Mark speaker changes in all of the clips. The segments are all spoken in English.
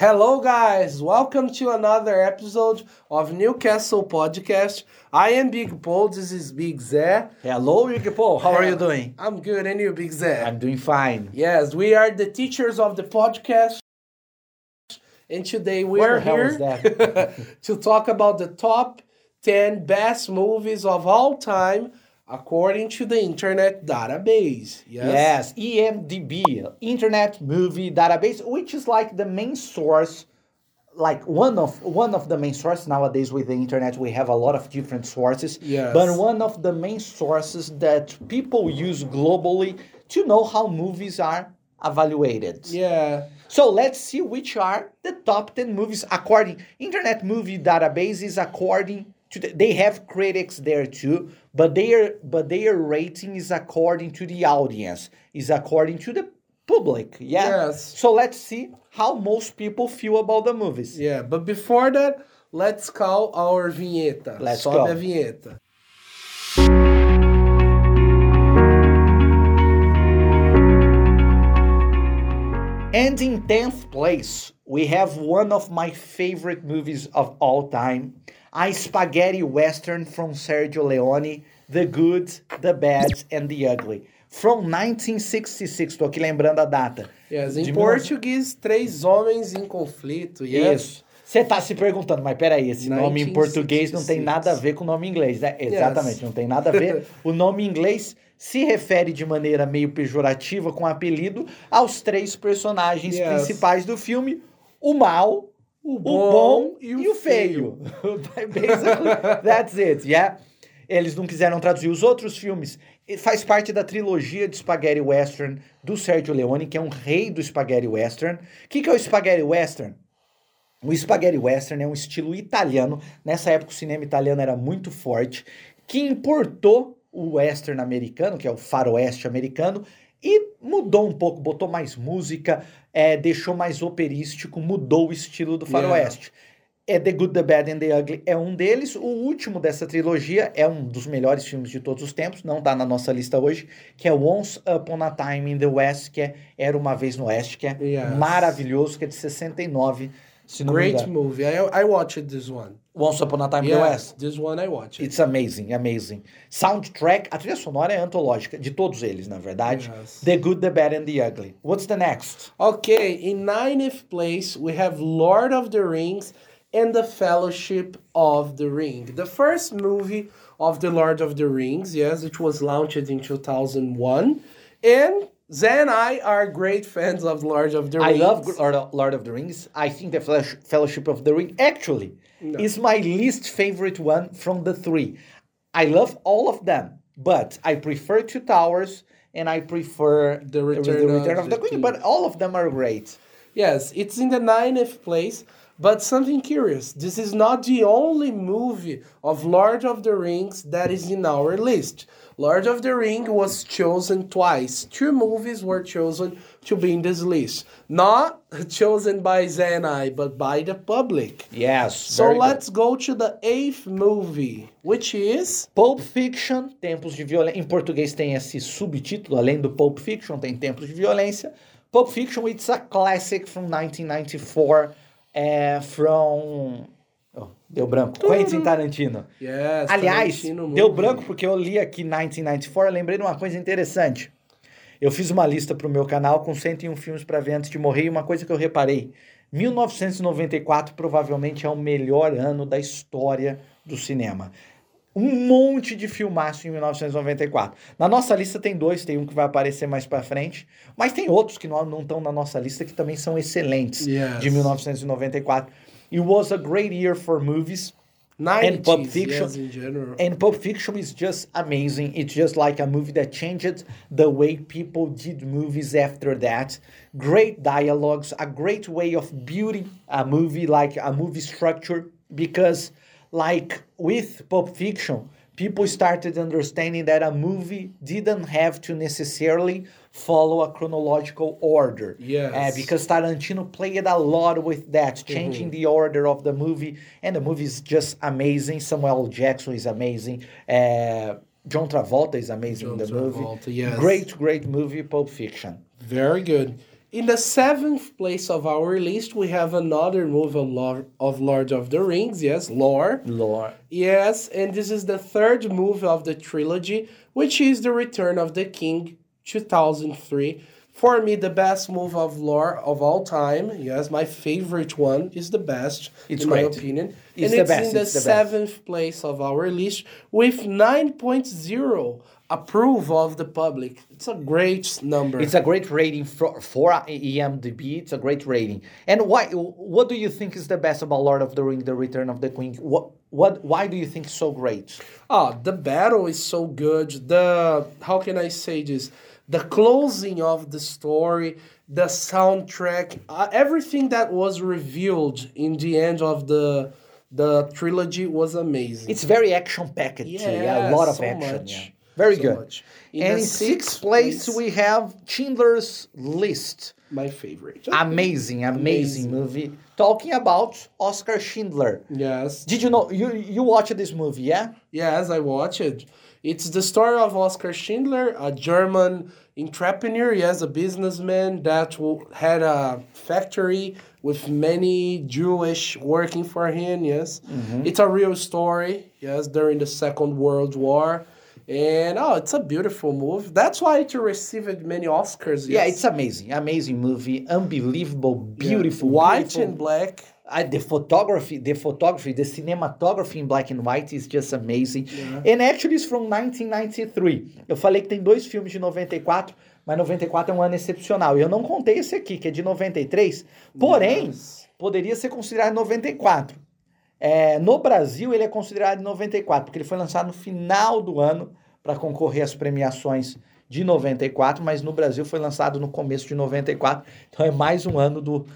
Speaker 1: Hello, guys. Welcome to another episode of Newcastle Podcast. I am Big Paul. This is Big Zé.
Speaker 2: Hello, Big Paul. How are you doing?
Speaker 1: I'm good. And you, Big Zé?
Speaker 2: I'm doing fine.
Speaker 1: Yes, we are the teachers of the podcast. And today we
Speaker 2: What
Speaker 1: are here to talk about the top 10 best movies of all time according to the Internet Database.
Speaker 2: Yes, IMDb, Internet Movie Database, which is like the main source, like one of one of the main sources nowadays with the internet. We have a lot of different sources,
Speaker 1: Yes.
Speaker 2: but one of the main sources that people use globally to know how movies are evaluated.
Speaker 1: Yeah.
Speaker 2: So let's see which are the top 10 movies according Internet Movie Database is according the, they have critics there too, but their but their rating is according to the audience, is according to the public. Yeah.
Speaker 1: Yes.
Speaker 2: So let's see how most people feel about the movies.
Speaker 1: Yeah, but before that, let's call our vinheta.
Speaker 2: Let's
Speaker 1: Sobe
Speaker 2: go.
Speaker 1: a vinheta.
Speaker 2: And in 10th place, we have one of my favorite movies of all time, a spaghetti western from Sergio Leone, The Good, The Bad and the Ugly. From 1966, tô aqui lembrando a data.
Speaker 1: Yes, em português, Três Homens em Conflito. Yes.
Speaker 2: Isso. Você tá se perguntando, mas peraí, esse nome em português não tem
Speaker 1: 1966.
Speaker 2: nada a ver com o nome em inglês, né? Exatamente, não tem nada a ver. O nome em inglês se refere de maneira meio pejorativa com apelido aos três personagens
Speaker 1: Yes.
Speaker 2: principais do filme: o mal,
Speaker 1: O
Speaker 2: o bom e o feio. Basically, that's it, yeah? Eles não quiseram traduzir os outros filmes. E Faz parte da trilogia de Spaghetti Western do Sergio Leone, que é um rei do Spaghetti Western. O que, que é o Spaghetti Western? O Spaghetti Western é um estilo italiano. Nessa época o cinema italiano era muito forte, que importou o western americano, que é o faroeste americano, e mudou um pouco, botou mais música, é, deixou mais operístico, mudou o estilo do faroeste. É The Good, The Bad and The Ugly é um deles. O último dessa trilogia é um dos melhores filmes de todos os tempos, não tá na nossa lista hoje, que é Once Upon a Time in the West, que é Era Uma Vez no Oeste, que é
Speaker 1: Yes.
Speaker 2: maravilhoso, que é de 69, se não
Speaker 1: Great movie. I, I watched this one.
Speaker 2: Once Upon a Time in the West.
Speaker 1: this one I watched.
Speaker 2: It's amazing, amazing. Soundtrack, a trilha sonora é antológica, de todos eles, na verdade.
Speaker 1: Yes.
Speaker 2: The Good, The Bad and The Ugly. What's the next?
Speaker 1: Okay, in ninth place, we have Lord of the Rings and the Fellowship of the Ring. The first movie of the Lord of the Rings, yes, it was launched in 2001. And Zé and I are great fans of Lord of the Rings.
Speaker 2: I love Lord of, the Rings. I think the Fellowship of the Ring actually is my least favorite one from the three. I love all of them, but I prefer Two Towers and I prefer
Speaker 1: The Return of
Speaker 2: of,
Speaker 1: the
Speaker 2: the Queen,
Speaker 1: King.
Speaker 2: but all of them are great.
Speaker 1: Yes, it's in the ninth place. But something curious, this is not the only movie of Lord of the Rings that is in our list. Lord of the Ring was chosen twice. Two movies were chosen to be in this list. Not chosen by Zé and I, but by the public.
Speaker 2: Yes.
Speaker 1: So let's go to the eighth movie, which is
Speaker 2: Pulp Fiction, Tempos de Violência. Em português tem esse subtítulo, além do Pulp Fiction, tem Tempos de Violência. Pulp Fiction, it's a classic from 1994, eh, from... Oh, deu branco. Quentin Tarantino.
Speaker 1: yes,
Speaker 2: Aliás,
Speaker 1: Tarantino
Speaker 2: deu branco porque eu li aqui 1994, eu lembrei de uma coisa interessante. Eu fiz uma lista pro meu canal com 101 filmes para ver antes de morrer e uma coisa que eu reparei. 1994 provavelmente é o melhor ano da história do cinema. Um monte de filmaço em 1994. Na nossa lista tem dois, tem um que vai aparecer mais pra frente, mas tem outros que não não estão na nossa lista que também são excelentes
Speaker 1: Yes.
Speaker 2: de 1994. It was a great year for movies.
Speaker 1: 90s,
Speaker 2: Pulp Fiction.
Speaker 1: yes, in general.
Speaker 2: And Pulp Fiction is just amazing. It's just like a movie that changed the way people did movies after that. Great dialogues, a great way of building a movie, like a movie structure. Because, like with Pulp Fiction, people started understanding that a movie didn't have to necessarily follow a chronological order.
Speaker 1: Yes.
Speaker 2: Uh, because Tarantino played a lot with that, changing the order of the movie, and the movie is just amazing. Samuel Jackson is amazing. Uh, John Travolta is amazing in
Speaker 1: John
Speaker 2: the movie.
Speaker 1: Travolta, yes.
Speaker 2: Great, great movie, Pulp Fiction.
Speaker 1: Very good. In the seventh place of our list, we have another movie of Lord, of the Rings. Yes, Lore.
Speaker 2: Lord.
Speaker 1: Yes, and this is the third movie of the trilogy, which is The Return of the King, 2003. For me, the best movie of lore of all time. Yes, my favorite one is the best,
Speaker 2: It's
Speaker 1: in my opinion.
Speaker 2: It's
Speaker 1: and
Speaker 2: the
Speaker 1: it's
Speaker 2: best,
Speaker 1: in the
Speaker 2: it's the best.
Speaker 1: seventh place of our list with 9.0 approve of the public. It's a great number.
Speaker 2: It's a great rating for, for IMDb. It's a great rating. And why? What do you think is the best about Lord of the Ring: The Return of the Queen? What? What? Why do you think so great?
Speaker 1: Ah, the battle is so good. The how can I say this? The closing of the story, the soundtrack, uh, everything that was revealed in the end of the the trilogy was amazing.
Speaker 2: It's very action packed. Yeah,
Speaker 1: Yeah,
Speaker 2: a lot of
Speaker 1: so
Speaker 2: action.
Speaker 1: much.
Speaker 2: Yeah. Very
Speaker 1: So
Speaker 2: good.
Speaker 1: much. In
Speaker 2: and in sixth
Speaker 1: sixth
Speaker 2: place,
Speaker 1: place-
Speaker 2: we have Schindler's List.
Speaker 1: my favorite.
Speaker 2: Amazing, amazing,
Speaker 1: Amazing.
Speaker 2: movie. Talking about Oskar Schindler.
Speaker 1: Yes.
Speaker 2: Did you know you you watched this movie? Yeah.
Speaker 1: Yes, I watched it. It's the story of Oskar Schindler, a German entrepreneur, yes, a businessman that w- had a factory with many Jewish working for him, yes. Mm-hmm. It's a real story, yes, during the Second World War. And oh, it's a beautiful movie. That's why it received many Oscars.
Speaker 2: Yeah,
Speaker 1: yes.
Speaker 2: it's amazing, amazing movie, unbelievable, beautiful,
Speaker 1: white
Speaker 2: beautiful.
Speaker 1: and black.
Speaker 2: Uh, the photography, the photography, the cinematography in black and white is just amazing. And actually it's from 1993. Eu falei que tem dois filmes de 94, mas 94 é um ano excepcional. E eu não contei esse aqui, que é de 93. Porém,
Speaker 1: Yes.
Speaker 2: poderia ser considerado 94. É, no Brasil, ele é considerado 94, porque ele foi lançado no final do ano para concorrer às premiações de 94, mas no Brasil foi lançado no começo de 94. Então é mais um ano do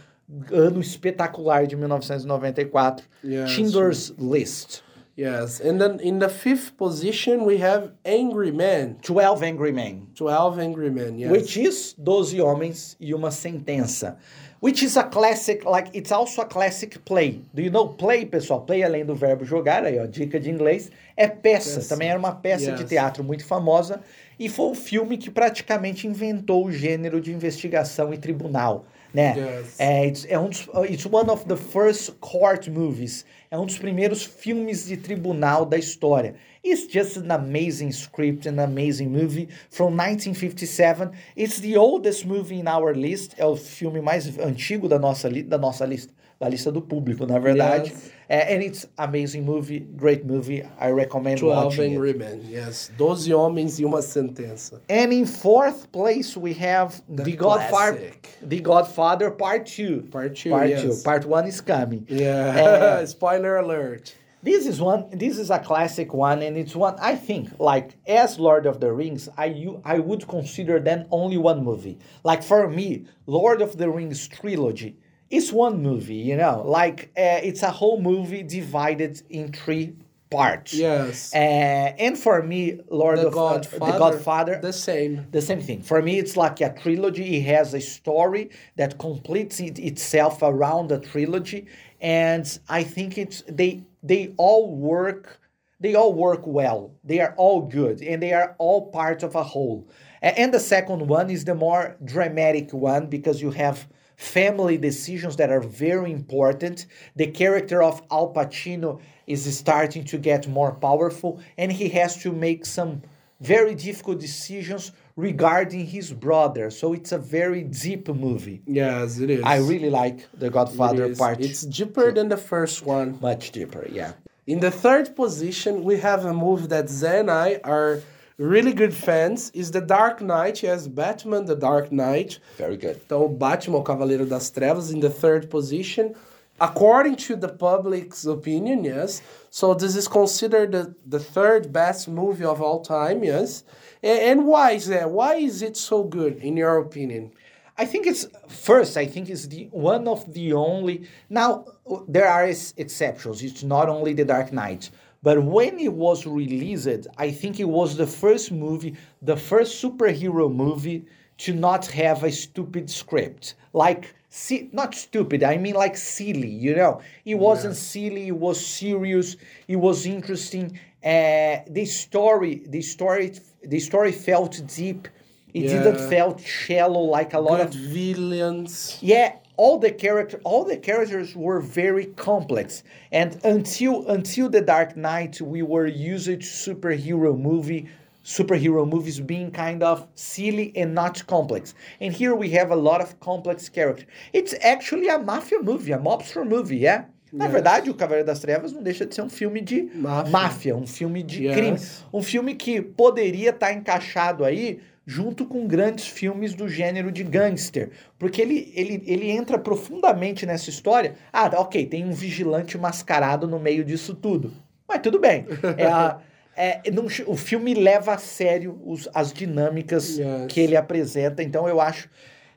Speaker 2: ano espetacular de 1994.
Speaker 1: Yes,
Speaker 2: Schindler's List.
Speaker 1: Yes. And then in the fifth position, we have Angry Men.
Speaker 2: 12 Angry Men.
Speaker 1: 12 Angry Men, yes.
Speaker 2: Which is 12 Homens e uma Sentença. Which is a classic, like, it's also a classic play. Do you know play, pessoal? Play, além do verbo jogar, aí ó, dica de inglês, é peça.
Speaker 1: Peça.
Speaker 2: Também era uma peça de
Speaker 1: Yes.
Speaker 2: teatro muito famosa e foi um filme que praticamente inventou o gênero de investigação e tribunal, né?
Speaker 1: Yes.
Speaker 2: É, it's, é um dos, it's one of the first court movies. É um dos primeiros filmes de tribunal da história. It's just an amazing script, an amazing movie from 1957. It's the oldest movie in our list. É o filme mais antigo da nossa, da nossa lista, da lista do público, na verdade.
Speaker 1: Yes.
Speaker 2: É, and it's amazing movie, great movie. I recommend
Speaker 1: 12
Speaker 2: watching.
Speaker 1: Angry Men, yes. 12 Homens e uma Sentença.
Speaker 2: And in fourth place, we have The, Godfather. The Godfather Part 2.
Speaker 1: Part two,
Speaker 2: Part
Speaker 1: yes.
Speaker 2: 2. Part 1 is coming.
Speaker 1: Yeah, spoiler alert.
Speaker 2: This is one. This is a classic one, and it's one I think like as Lord of the Rings. I you I would consider them only one movie. Like for me, Lord of the Rings trilogy is one movie. You know, like uh, it's a whole movie divided in three parts.
Speaker 1: Yes.
Speaker 2: Uh, and for me, Lord
Speaker 1: the
Speaker 2: of uh,
Speaker 1: Godfather.
Speaker 2: the Godfather,
Speaker 1: The same.
Speaker 2: the same thing. For me, it's like a trilogy. It has a story that completes it itself around a trilogy, and I think it's they they all work. They all work well. They are all good, and they are all part of a whole. And the second one is the more dramatic one because you have family decisions that are very important. The character of Al Pacino is starting to get more powerful, and he has to make some very difficult decisions regarding his brother. So it's a very deep movie.
Speaker 1: Yes, it is.
Speaker 2: I really like The Godfather
Speaker 1: is.
Speaker 2: Part.
Speaker 1: It's deeper than the first one.
Speaker 2: much deeper, yeah.
Speaker 1: In the third position, we have a movie that Zé and I are really good fans. Is The Dark Knight. Yes, Batman, The Dark Knight.
Speaker 2: Very good.
Speaker 1: Então, Batman, o Cavaleiro das Trevas, in the third position. According to the public's opinion, yes. So this is considered the, the third best movie of all time, yes. And, and why is that? Why is it so good, in your opinion?
Speaker 2: I think it's first. I think it's the one of the only. Now there are ex- exceptions. It's not only The Dark Knight, but when it was released, I think it was the first movie, the first superhero movie to not have a stupid script. Like, see, not stupid. I mean, like silly. You know, it wasn't silly. It was serious. It was interesting. Uh, the story, the story, the story felt deep It
Speaker 1: Yeah.
Speaker 2: didn't felt shallow like a lot
Speaker 1: Good
Speaker 2: of
Speaker 1: villains.
Speaker 2: yeah all the character all the characters were very complex and until until the dark knight we were used to superhero movie superhero movies being kind of silly and not complex and here we have a lot of complex character it's actually a mafia movie a mobster movie yeah na
Speaker 1: Yes.
Speaker 2: verdade, o Cavaleiro das Trevas não deixa de ser um filme de
Speaker 1: Máfia.
Speaker 2: máfia, um filme de
Speaker 1: Yes.
Speaker 2: crime. Um filme que poderia estar encaixado aí junto com grandes filmes do gênero de gangster. Porque ele, ele, ele entra profundamente nessa história. Ah, ok, tem um vigilante mascarado no meio disso tudo. Mas tudo bem. É a- é, não- o filme leva a sério os- as dinâmicas
Speaker 1: Yes.
Speaker 2: que ele apresenta. Então eu acho,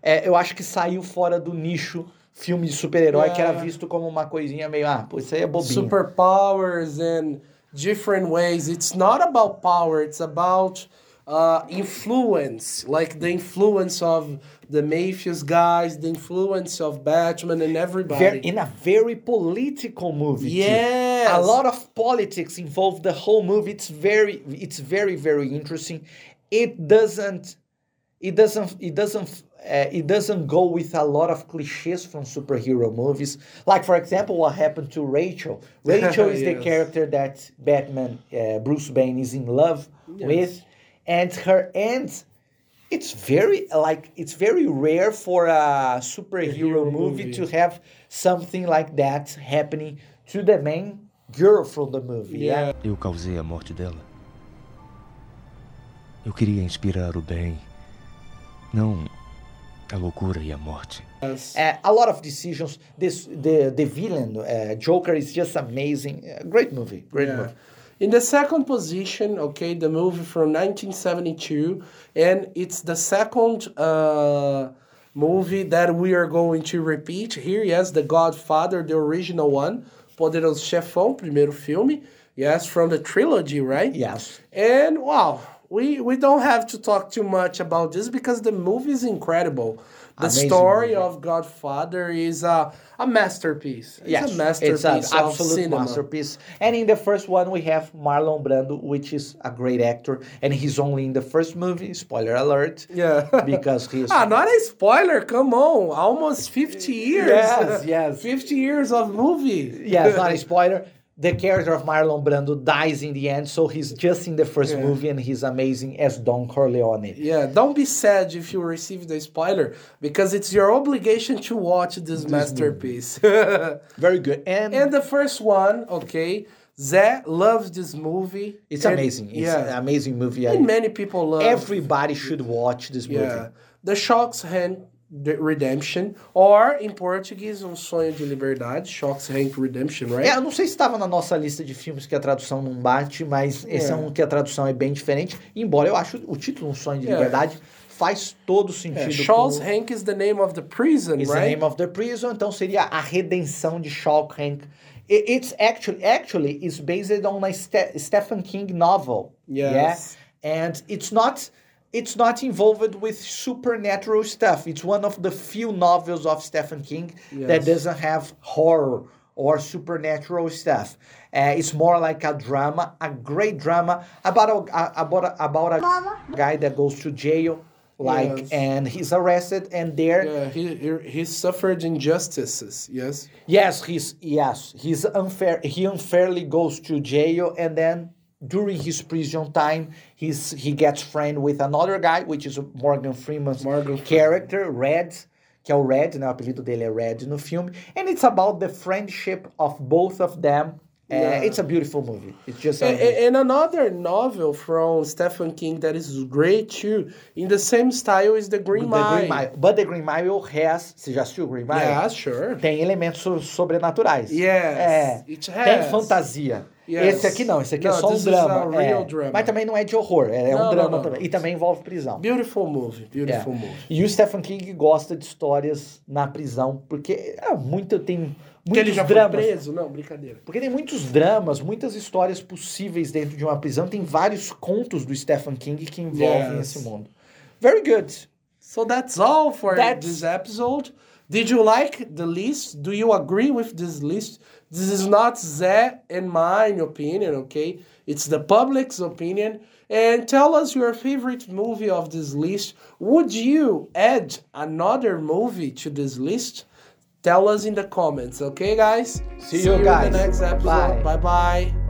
Speaker 2: é, eu acho que saiu fora do nicho filme de super-herói, que era visto como uma coisinha meio, ah, pô, isso aí é bobinho.
Speaker 1: superpowers and different ways. It's not about power, it's about uh, influence, like the influence of the Mafias guys, the influence of Batman and everybody.
Speaker 2: Ver- in a very political movie. too.
Speaker 1: Yes.
Speaker 2: A lot of politics involved the whole movie. It's very it's very very interesting. It doesn't it doesn't it doesn't uh, it doesn't go with a lot of cliches from superhero movies. Like for example, what happened to Rachel. Rachel is the character that Batman uh, Bruce Wayne is in love with, and her end it's very like it's very rare for a superhero
Speaker 1: Hero
Speaker 2: movie,
Speaker 1: movie.
Speaker 2: to have something like that happening to the main girl from the movie. Yeah.
Speaker 1: Yeah.
Speaker 3: Eu causei a morte dela. Eu queria inspirar o bem, não a loucura e a morte.
Speaker 1: Yes.
Speaker 2: Uh, a lot of decisions. This the the villain uh, Joker is just amazing. Uh, great movie. Great
Speaker 1: Yeah.
Speaker 2: movie.
Speaker 1: In the second position, okay, the movie from 1972, and it's the second uh, movie that we are going to repeat here. Yes, The Godfather, the original one, Poderoso Chefão, primeiro filme. Yes, from the trilogy, right?
Speaker 2: Yes.
Speaker 1: And wow, we we don't have to talk too much about this because the movie is incredible. The
Speaker 2: Amazing
Speaker 1: story
Speaker 2: movie.
Speaker 1: of Godfather is a, a masterpiece. It's
Speaker 2: Yes,
Speaker 1: a masterpiece
Speaker 2: it's an absolute masterpiece. And in the first one, we have Marlon Brando, which is a great actor, and he's only in the first movie. Spoiler alert!
Speaker 1: Yeah.
Speaker 2: because he's
Speaker 1: Ah, not a spoiler. Come on, almost fifty years.
Speaker 2: Yes, yes.
Speaker 1: Fifty years of movie.
Speaker 2: yeah, it's not a spoiler. The character of Marlon Brando dies in the end, so he's just in the first
Speaker 1: Yeah.
Speaker 2: movie, and he's amazing as Don Corleone.
Speaker 1: Yeah, don't be sad if you receive the spoiler because it's your obligation to watch this masterpiece.
Speaker 2: Very good. And,
Speaker 1: and the first one, okay, Zé loves this movie.
Speaker 2: it's
Speaker 1: And-
Speaker 2: amazing. It's
Speaker 1: yeah,
Speaker 2: an amazing movie. I-
Speaker 1: and many people love.
Speaker 2: everybody should watch this movie.
Speaker 1: Yeah. The Shawshank Redemption, or in Portuguese, Um Sonho de Liberdade, Shark's Hand Redemption, right?
Speaker 2: É, eu não sei se estava na nossa lista de filmes que a tradução não bate, mas esse é,
Speaker 1: É.
Speaker 2: um que a tradução é bem diferente. Embora eu acho o título Um Sonho de
Speaker 1: É.
Speaker 2: Liberdade faz todo sentido.
Speaker 1: Yeah,
Speaker 2: com-
Speaker 1: Charles Hank is the name of the prison,
Speaker 2: is
Speaker 1: right?
Speaker 2: the name of the prison, então seria a redenção de Shawk Hank. I- It's actually actually is based on a Ste- Stephen King novel.
Speaker 1: Yes.
Speaker 2: Yeah? And it's not it's not involved with supernatural stuff. It's one of the few novels of Stephen King that doesn't have horror or supernatural stuff. Uh, it's more like a drama, a great drama about a, a- about a, about a guy that goes to jail, like,
Speaker 1: Yes.
Speaker 2: and he's arrested, and there
Speaker 1: Yeah, he, he he suffered injustices. Yes.
Speaker 2: Yes, he's yes, he's unfair. He unfairly goes to jail, and then during his prison time, he's he gets friend with another guy, which is Morgan Freeman's
Speaker 1: Morgan
Speaker 2: character, Red, que é o Red, né? O apelido dele é Red no filme, and it's about the friendship of both of them. Uh,
Speaker 1: Yeah.
Speaker 2: it's a beautiful movie. It's just
Speaker 1: A-
Speaker 2: a,
Speaker 1: a- And another novel from Stephen King that is great too, in the same style is The Green
Speaker 2: The
Speaker 1: Mile.
Speaker 2: Green Mile. But the Green Mile has. Você já assistiu o Green Mile?
Speaker 1: Yeah, sure.
Speaker 2: Tem elementos so- sobrenaturais.
Speaker 1: Yes,
Speaker 2: É.
Speaker 1: it
Speaker 2: Tem
Speaker 1: has.
Speaker 2: fantasia.
Speaker 1: Yes.
Speaker 2: Esse aqui não, esse aqui é só um drama. é.
Speaker 1: drama.
Speaker 2: Mas também não é de horror, é,
Speaker 1: Não,
Speaker 2: um drama
Speaker 1: não,
Speaker 2: também.
Speaker 1: não.
Speaker 2: E também envolve prisão.
Speaker 1: Beautiful movie,
Speaker 2: É.
Speaker 1: beautiful movie.
Speaker 2: E o Stephen King gosta de histórias na prisão, porque é muito, tem
Speaker 1: Porque ele
Speaker 2: muitos
Speaker 1: já
Speaker 2: dramas.
Speaker 1: foi preso? Não, brincadeira.
Speaker 2: Porque tem muitos dramas, muitas histórias possíveis dentro de uma prisão. Tem vários contos do Stephen King que envolvem
Speaker 1: Yes.
Speaker 2: esse mundo. Very good.
Speaker 1: So that's all for
Speaker 2: That's-
Speaker 1: this episode. Did you like the list? Do you agree with this list? This is not Zé and mine opinion, okay? It's the public's opinion. And tell us your favorite movie of this list. Would you add another movie to this list? Tell us in the comments, okay, guys?
Speaker 2: See you guys.
Speaker 1: in the next episode.
Speaker 2: Bye.
Speaker 1: Bye bye.